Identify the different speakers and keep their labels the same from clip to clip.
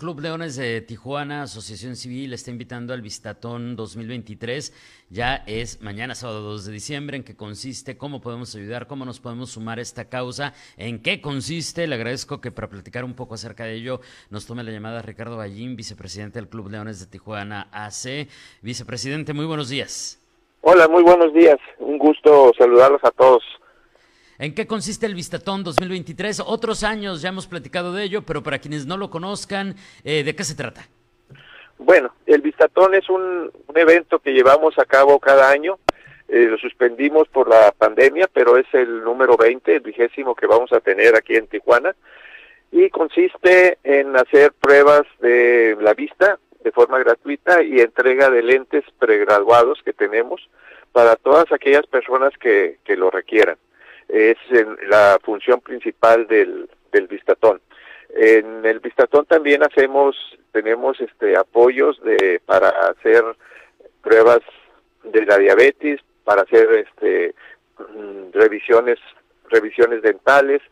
Speaker 1: Club Leones de Tijuana, Asociación Civil, está invitando al Vistatón 2023. Ya es mañana, sábado 2 de diciembre. ¿En qué consiste? ¿Cómo podemos ayudar? ¿Cómo nos podemos sumar a esta causa? ¿En qué consiste? Le agradezco que para platicar un poco acerca de ello nos tome la llamada Ricardo Ballín, vicepresidente del Club Leones de Tijuana AC. Vicepresidente, muy buenos días.
Speaker 2: Hola, muy buenos días. Un gusto saludarlos a todos.
Speaker 1: ¿En qué consiste el Vistatón 2023? Otros años ya hemos platicado de ello, pero para quienes no lo conozcan, eh, ¿de qué se trata?
Speaker 2: Bueno, el Vistatón es un, evento que llevamos a cabo cada año. Eh, lo suspendimos por la pandemia, pero es el número 20, el vigésimo que vamos a tener aquí en Tijuana. Y consiste en hacer pruebas de la vista de forma gratuita y entrega de lentes pregraduados que tenemos para todas aquellas personas que, que lo requieran es la función principal del, del Vistatón. En el Vistatón también hacemos, tenemos este apoyos de para hacer pruebas de la diabetes, para hacer este mm, revisiones revisiones dentales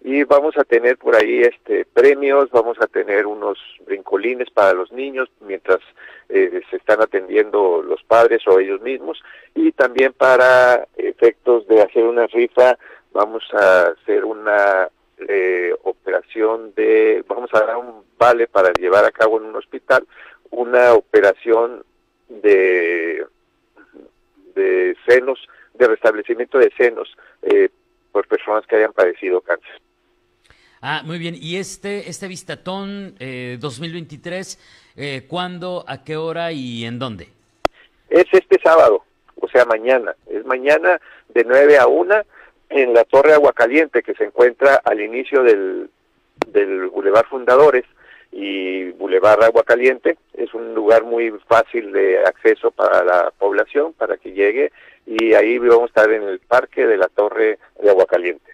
Speaker 2: y vamos a tener por ahí este premios, vamos a tener unos brincolines para los niños mientras eh, se están atendiendo los padres o ellos mismos y también para efectos de hacer una rifa vamos a hacer una eh, operación de, vamos a dar un vale para llevar a cabo en un hospital una operación de, de senos, de restablecimiento de senos eh, por personas que hayan padecido cáncer.
Speaker 1: Ah, muy bien. ¿Y este, este Vistatón eh, 2023, eh, cuándo, a qué hora y en dónde?
Speaker 2: Es este sábado, o sea, mañana. Es mañana de 9 a 1 en la Torre Aguacaliente, que se encuentra al inicio del, del Boulevard Fundadores y Boulevard Aguacaliente. Es un lugar muy fácil de acceso para la población, para que llegue, y ahí vamos a estar en el parque de la Torre de Aguacaliente.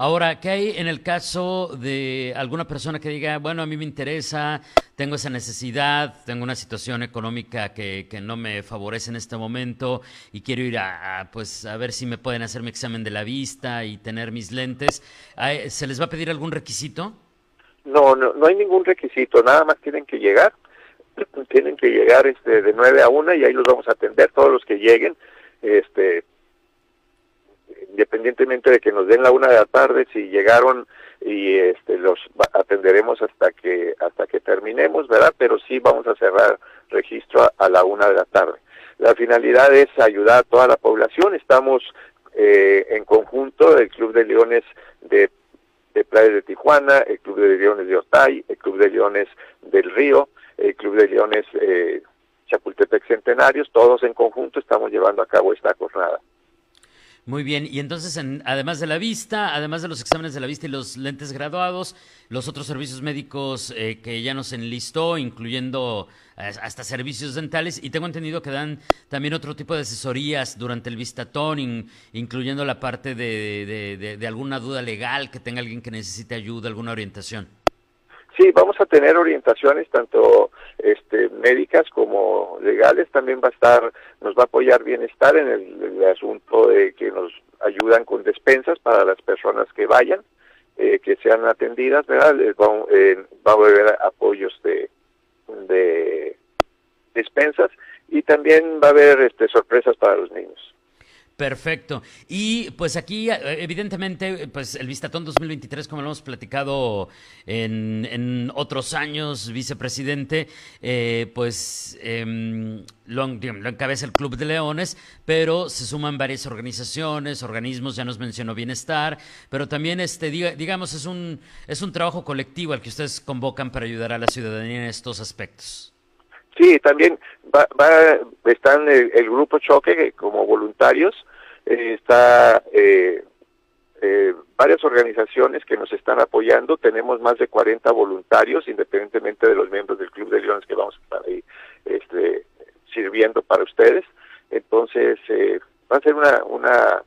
Speaker 1: Ahora, ¿qué hay en el caso de alguna persona que diga, bueno, a mí me interesa, tengo esa necesidad, tengo una situación económica que, que no me favorece en este momento y quiero ir a, pues, a ver si me pueden hacer mi examen de la vista y tener mis lentes? ¿Se les va a pedir algún requisito?
Speaker 2: No, no, no hay ningún requisito, nada más tienen que llegar, tienen que llegar este, de 9 a 1 y ahí los vamos a atender, todos los que lleguen, este, independientemente de que nos den la una de la tarde, si llegaron y este, los atenderemos hasta que hasta que terminemos, ¿verdad? Pero sí vamos a cerrar registro a, la una de la tarde. La finalidad es ayudar a toda la población. Estamos eh, en conjunto el Club de Leones de, de Playa de Tijuana, el Club de Leones de Otay, el Club de Leones del Río, el Club de Leones eh, Chapultepec Centenarios, todos en conjunto estamos llevando a cabo esta jornada.
Speaker 1: Muy bien, y entonces, además de la vista, además de los exámenes de la vista y los lentes graduados, los otros servicios médicos eh, que ya nos enlistó, incluyendo eh, hasta servicios dentales, y tengo entendido que dan también otro tipo de asesorías durante el vistatón, incluyendo la parte de, de alguna duda legal, que tenga alguien que necesite ayuda, alguna orientación.
Speaker 2: Sí, vamos a tener orientaciones tanto este, médicas como legales. También va a estar, nos va a apoyar bienestar en el, asunto de que nos ayudan con despensas para las personas que vayan, eh, que sean atendidas, ¿verdad? va, eh, va, a haber apoyos de, de despensas y también va a haber este, sorpresas para los niños.
Speaker 1: Perfecto. Y pues aquí, eh, evidentemente, pues el Vistatón 2023, como lo hemos platicado en, otros años, vicepresidente, eh, pues em, lo, encabeza el Club de Leones, pero se suman varias organizaciones, organismos, ya nos mencionó Bienestar, pero también, este, digamos, es un, es un trabajo colectivo al que ustedes convocan para ayudar a la ciudadanía en estos aspectos.
Speaker 2: Sí, también va, están el, grupo Choque como voluntarios, eh, está eh, eh, varias organizaciones que nos están apoyando, tenemos más de 40 voluntarios, independientemente de los miembros del Club de Leones que vamos a estar ahí este, sirviendo para ustedes. Entonces, va a ser una, una,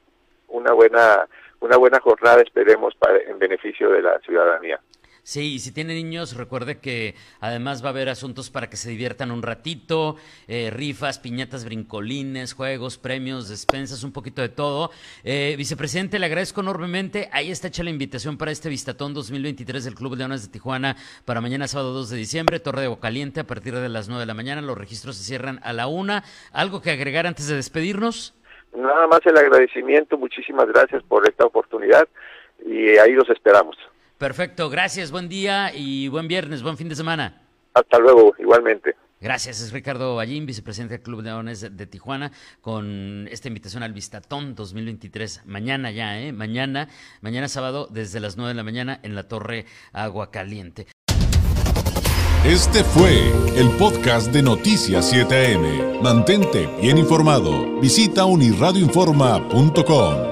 Speaker 2: una buena una buena jornada, esperemos, para, en beneficio de la ciudadanía.
Speaker 1: Sí, y si tiene niños, recuerde que además va a haber asuntos para que se diviertan un ratito, eh, rifas, piñatas, brincolines, juegos, premios, despensas, un poquito de todo. Eh, vicepresidente, le agradezco enormemente. Ahí está hecha la invitación para este Vistatón 2023 del Club Leones de Tijuana para mañana sábado 2 de diciembre, Torre de Caliente a partir de las 9 de la mañana. Los registros se cierran a la una. ¿Algo que agregar antes de despedirnos?
Speaker 2: Nada más el agradecimiento, muchísimas gracias por esta oportunidad y ahí los esperamos.
Speaker 1: Perfecto, gracias, buen día y buen viernes, buen fin de semana.
Speaker 2: Hasta luego, igualmente.
Speaker 1: Gracias, es Ricardo Ballín, vicepresidente del Club Leones de Tijuana, con esta invitación al Vistatón 2023. Mañana ya, ¿eh? Mañana, mañana sábado, desde las 9 de la mañana en la Torre Agua Caliente.
Speaker 3: Este fue el podcast de Noticias 7am. Mantente bien informado. Visita unirradioinforma.com.